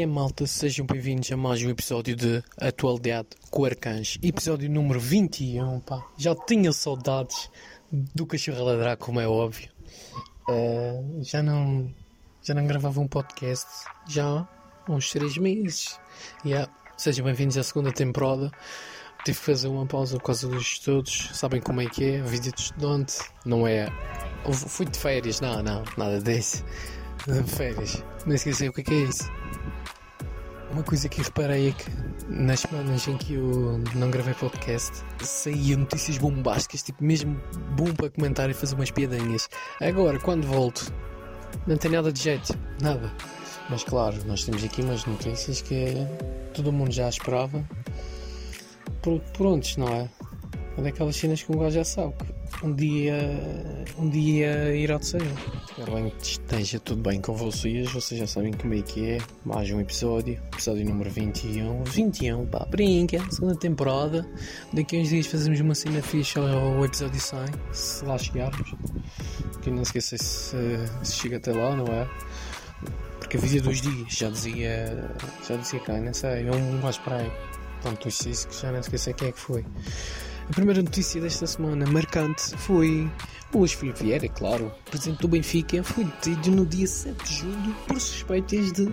é, malta? Sejam bem-vindos a mais um episódio de Atualidade com Arcães, episódio número 21. Pá. Já tinha saudades do cachorro a ladrar, como é óbvio. Uh, já não já não gravava um podcast já há uns 3 meses. Yeah. Sejam bem-vindos à segunda temporada. Tive que fazer uma pausa por causa dos estudos. Sabem como é que é? Vida de estudante. Não é. Fui de férias, não, não, nada disso. Férias. Nem esqueci o que é, que é isso. Uma coisa que reparei é que nas semanas em que eu não gravei podcast saía notícias bombásticas, tipo mesmo bom para comentar e fazer umas piadinhas. Agora, quando volto, não tem nada de jeito, nada. Mas claro, nós temos aqui umas notícias que todo mundo já esperava. Prontos, não é? É daquelas cenas que um gajo já sabe um dia, um dia irá de sair. Bem que esteja tudo bem com vocês. Vocês já sabem como é que é. Mais um episódio, episódio número 21. 21, pá, brinca, segunda temporada. Daqui a uns dias fazemos uma cena fixa ao episódio 100, se lá chegarmos. Que não esqueça se, se chega até lá, não é? Porque a vida dos dias já dizia. Já dizia quem, não sei, um mais para aí. Tanto isso que já não esqueci quem é que foi. A primeira notícia desta semana marcante foi o Luís Vieira, é claro, presidente do Benfica, foi detido no dia 7 de julho por suspeitas de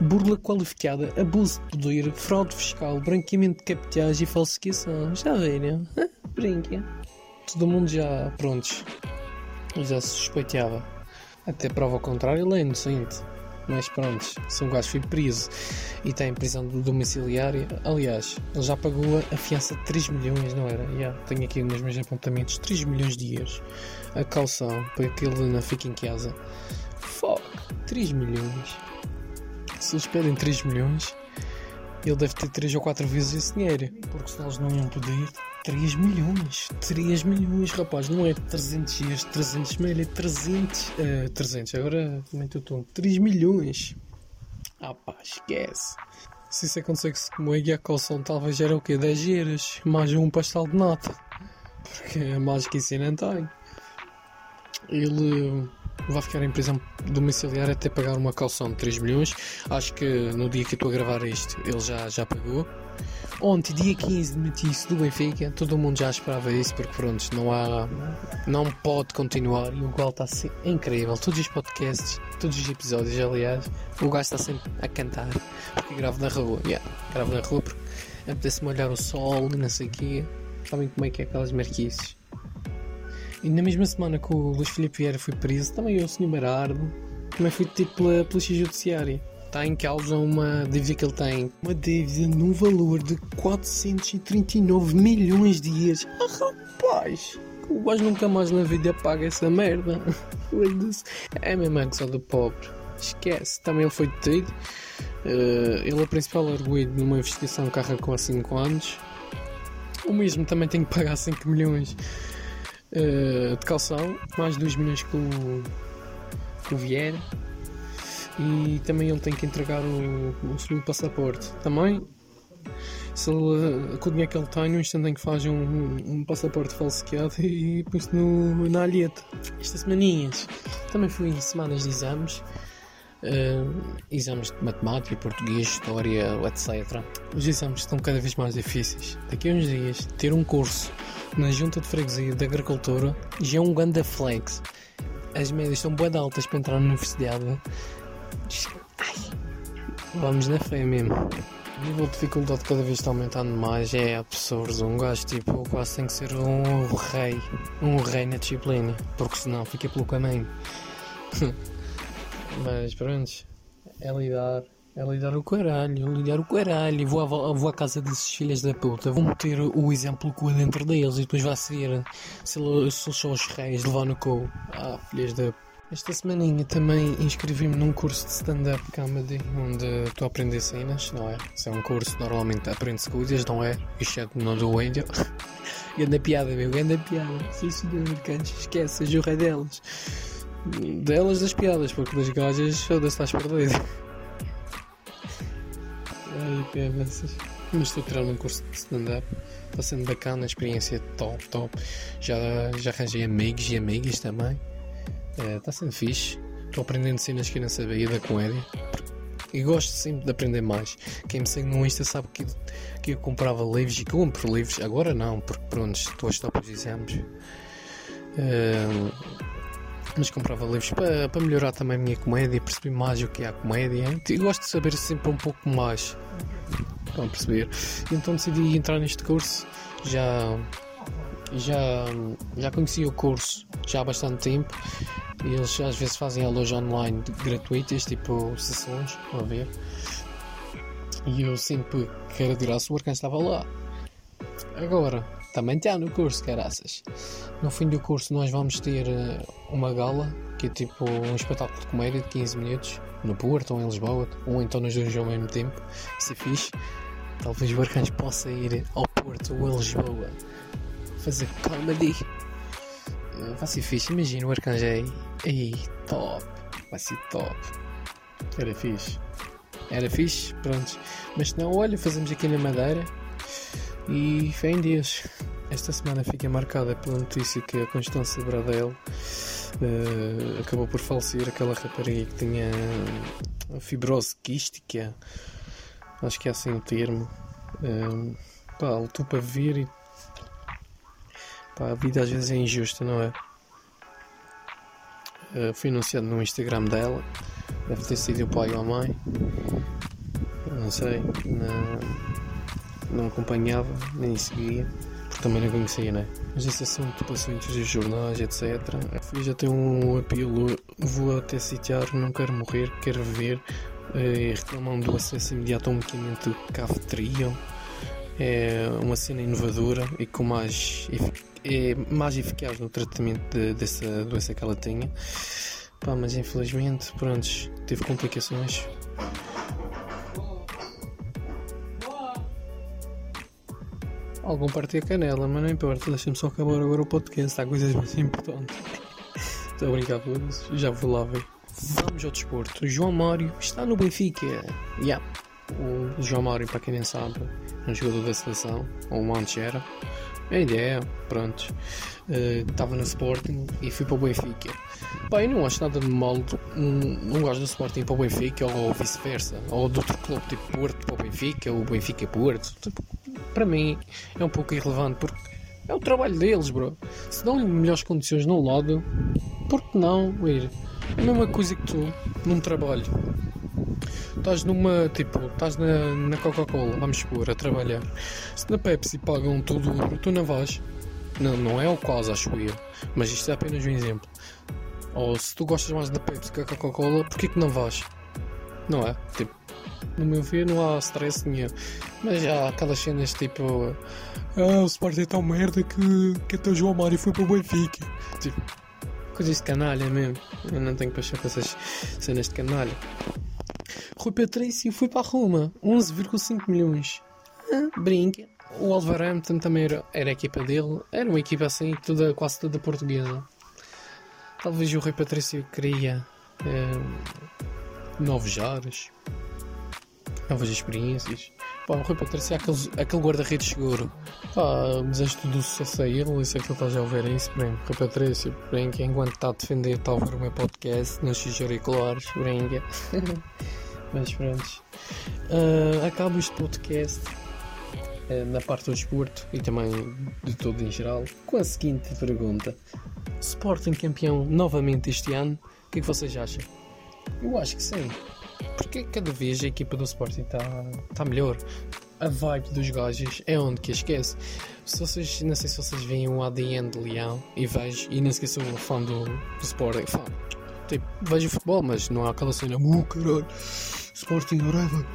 burla qualificada, abuso de poder, fraude fiscal, branqueamento de capitais e falsificação. Já viram? Brinca. Todo mundo já, prontos, já se suspeitava. Até prova ao contrário, ele é inocente. Mas pronto, se um gajo foi preso e está em prisão domiciliária, aliás, ele já pagou a fiança de 3 milhões, não era? Yeah, tenho aqui nos meus apontamentos 3 milhões de euros. A calção para que ele não fique em casa. Fuck, 3 milhões. Se eles pedem 3 milhões, ele deve ter 3 ou 4 vezes esse dinheiro. Porque senão eles não iam poder 3 milhões. 3 milhões, rapaz. Não é 300 dias, 300 mil, é 300. Uh, 300, agora também o tom. 3 milhões. Ah pá, esquece. Se isso acontecesse é que a calção, talvez era o quê? 10 giras. Mais um pastel de nata. Porque a mágica isso não tem. Ele vai ficar em prisão domiciliar até pagar uma calção de 3 milhões. Acho que no dia que estou a gravar isto, ele já, já pagou. Ontem, dia 15 de notícia do Benfica, todo mundo já esperava isso, porque pronto, não há. Não pode continuar e o gol está assim, incrível. Todos os podcasts, todos os episódios, aliás, o gajo está sempre a cantar, porque gravo na rua. Yeah, gravo na rua porque apetece-me olhar o sol, não sei o quê. Sabem como é que é aquelas marquices. E na mesma semana que o Luís Filipe Vieira foi preso, também o Sr. Também foi detido pela Polícia Judiciária está em causa uma dívida que ele tem. Uma dívida num valor de 439 milhões de euros. Ah, rapaz! O gajo nunca mais na vida paga essa merda. é mesmo a do pobre. Esquece. Também ele foi detido. Uh, ele é principal arguído numa investigação que arrancou há 5 anos. O mesmo também tem que pagar 5 milhões uh, de calção, mais 2 milhões com o, com o Vieira e também ele tem que entregar o, o segundo passaporte. Também, se ele, com o dinheiro que ele tem, no instante em que faz um, um passaporte falsificado e põe-se na alheta. Estas semaninhas também fui semanas de exames. Uh, exames de matemática, português, história, etc. Os exames estão cada vez mais difíceis. Daqui a uns dias, ter um curso na Junta de Freguesia de Agricultura já é um grande flex. As médias são bem altas para entrar na universidade Ai. Vamos na fé mesmo. O nível de dificuldade cada vez está aumentando mais, é absurdo. Um gajo tipo quase tem que ser um rei, um rei na disciplina, porque senão fica pelo caminho. Mas pronto, é lidar, é lidar o caralho, lidar o caralho. Vou à, vou à casa desses filhos da puta, vou meter o exemplo com dentro deles e depois vai ser se eles são os reis, levar no cu. Ah, filhas da puta. Esta semaninha também inscrevi-me num curso de stand-up comedy onde estou a aprender cenas, não é? Isso é um curso normalmente aprende-se coisas, não é? Exceto no do Angel. Ganda piada, meu, ganda piada. Sim, senhor, cantos, esquece, o rei delas. Delas das piadas, porque das gajas foda-se estás perdido. Ai, peças. Mas estou a tirar um curso de stand-up. Está sendo bacana, a experiência top, top. Já, já arranjei amigos e amigas também. Está é, sendo fixe. Estou aprendendo cenas que eu não sabia da comédia. e gosto sempre de aprender mais. Quem me segue no Insta sabe que, que eu comprava livros e compro livros, agora não, porque pronto, estou a estar para os exames. Uh, mas comprava livros para, para melhorar também a minha comédia, perceber mais o que é a comédia. E gosto de saber sempre um pouco mais. Estão perceber? E então decidi entrar neste curso. Já, já, já conheci o curso já há bastante tempo. E eles às vezes fazem aulas online gratuitas, tipo sessões, estão a ver? E eu sempre que era graça o Arcan estava lá. Agora, também está no curso, caraças. No fim do curso nós vamos ter eh, uma gala, que é tipo um espetáculo de comédia de 15 minutos, no Porto ou em Lisboa, ou então nos dois ao mesmo tempo, se fixe. Talvez o Arcanjo possa ir ao Porto ou a Lisboa fazer comedy. Eh, vai ser fixe, imagina o Arcanjo aí. Aí, top. Vai ser top. Era fixe. Era fixe, pronto. Mas não, olha, fazemos aqui na Madeira e fé em Deus. Esta semana fica marcada pela notícia que a Constância Bradel uh, acabou por falecer, aquela rapariga que tinha fibrose quística, acho que é assim o termo. Uh, pá, lutou para ver e pá, a vida às vezes é injusta, não é? Uh, foi anunciado no Instagram dela, deve ter sido o pai ou a mãe, não sei. Na não acompanhava, nem seguia, porque também não conhecia, né? Mas esse assunto passou entre os jornais, etc. Já tenho um apelo, vou até sitiar, não quero morrer, quero viver, eh, reclamando do acesso imediato a um cafeteria. É uma cena inovadora e com mais, é mais eficaz no tratamento de, dessa doença que ela tinha. Pá, mas infelizmente, pronto, teve complicações. Algum partiu a canela, mas não importa, deixa-me só acabar agora o podcast, há coisas mais importantes. Estou a brincar por isso, já vou lá ver. Vamos ao desporto. João Mário está no Benfica. Yeah. O João Mário, para quem nem sabe, é um jogador da seleção, ou um antes era. A ideia, pronto. Estava uh, no Sporting e fui para o Benfica. Bem, não acho nada de mal um, um gajo do Sporting para o Benfica ou vice-versa. Ou de outro clube, tipo Porto para o Benfica, ou Benfica Porto. Tipo, para mim é um pouco irrelevante porque é o trabalho deles, bro. Se dão-lhe melhores condições num lado, por que não ir? É a mesma coisa que tu num trabalho. Estás numa, tipo, estás na, na Coca-Cola, vamos supor, a trabalhar. Se na Pepsi pagam tudo tu não vais. Não, não é o caso, acho eu. Mas isto é apenas um exemplo. Ou se tu gostas mais da Pepsi que a Coca-Cola, porquê que não vais? Não é? Tipo, no meu ver não há stress nenhum. Mas há aquelas cenas tipo. Ah, o Sporting é tão merda que, que até o João Mário foi para o Benfica. Tipo, coisas de canalha mesmo. Eu não tenho paixão para essas cenas de canalha. Rui Patrício foi para a Roma, 11,5 milhões. Ah, brinca. O Wolverhampton também era, era a equipa dele, era uma equipa assim, toda, quase toda portuguesa. Talvez o Rui Patrício queria eh, novos ares, novas experiências. Pá, o Rui Patrício é aquele, aquele guarda-redes seguro. Pá, desejo tudo sucesso a ele. Isso é que ele está já ver é isso mesmo. Rui Patrício, brinca, enquanto está a defender, está a ouvir o meu podcast nos seus auriculares, brinca. Mas pronto. Uh, acabo este podcast uh, na parte do desporto e também de todo em geral com a seguinte pergunta: Sporting campeão novamente este ano? O que é que vocês acham? Eu acho que sim. Porque cada vez a equipa do Sporting está tá melhor. A vibe dos gajos é onde que esquece. Se vocês, não sei se vocês veem o ADN de Leão e vejo, e não esqueçam o fã do, do Sporting. Fã, tipo, vejo futebol, mas não há aquela cena, uh, caralho, Sporting whatever.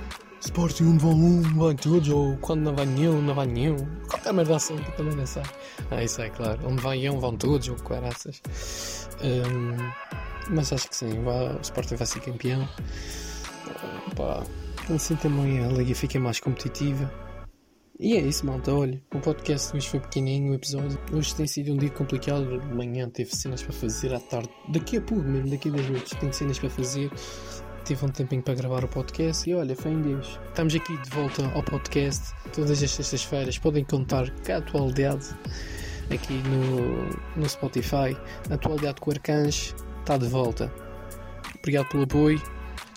Sporting onde vão um, vão todos, ou quando não vai nenhum, não vai nenhum. Qualquer merda assim que também não sei. Ah, isso é claro. Onde vai um, vão todos, ou caraças. Um, mas acho que sim, o Sporting vai ser campeão. Pá, assim também a liga fica mais competitiva. E é isso, malta. Olha, o podcast hoje foi pequenininho, o episódio. Hoje tem sido um dia complicado. De manhã teve cenas para fazer, à tarde, daqui a pouco mesmo, daqui a 10 minutos, tenho cenas para fazer. Tive um tempinho para gravar o podcast e olha, foi em Deus. Estamos aqui de volta ao podcast todas as sextas-feiras. Podem contar com a atualidade aqui no, no Spotify. A atualidade com o Arcanjo está de volta. Obrigado pelo apoio.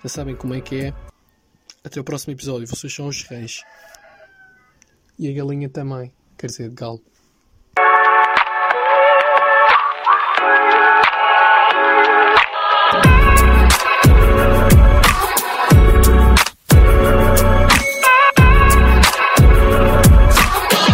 Já sabem como é que é. Até o próximo episódio. Vocês são os reis. E a galinha também. Quer dizer, galo.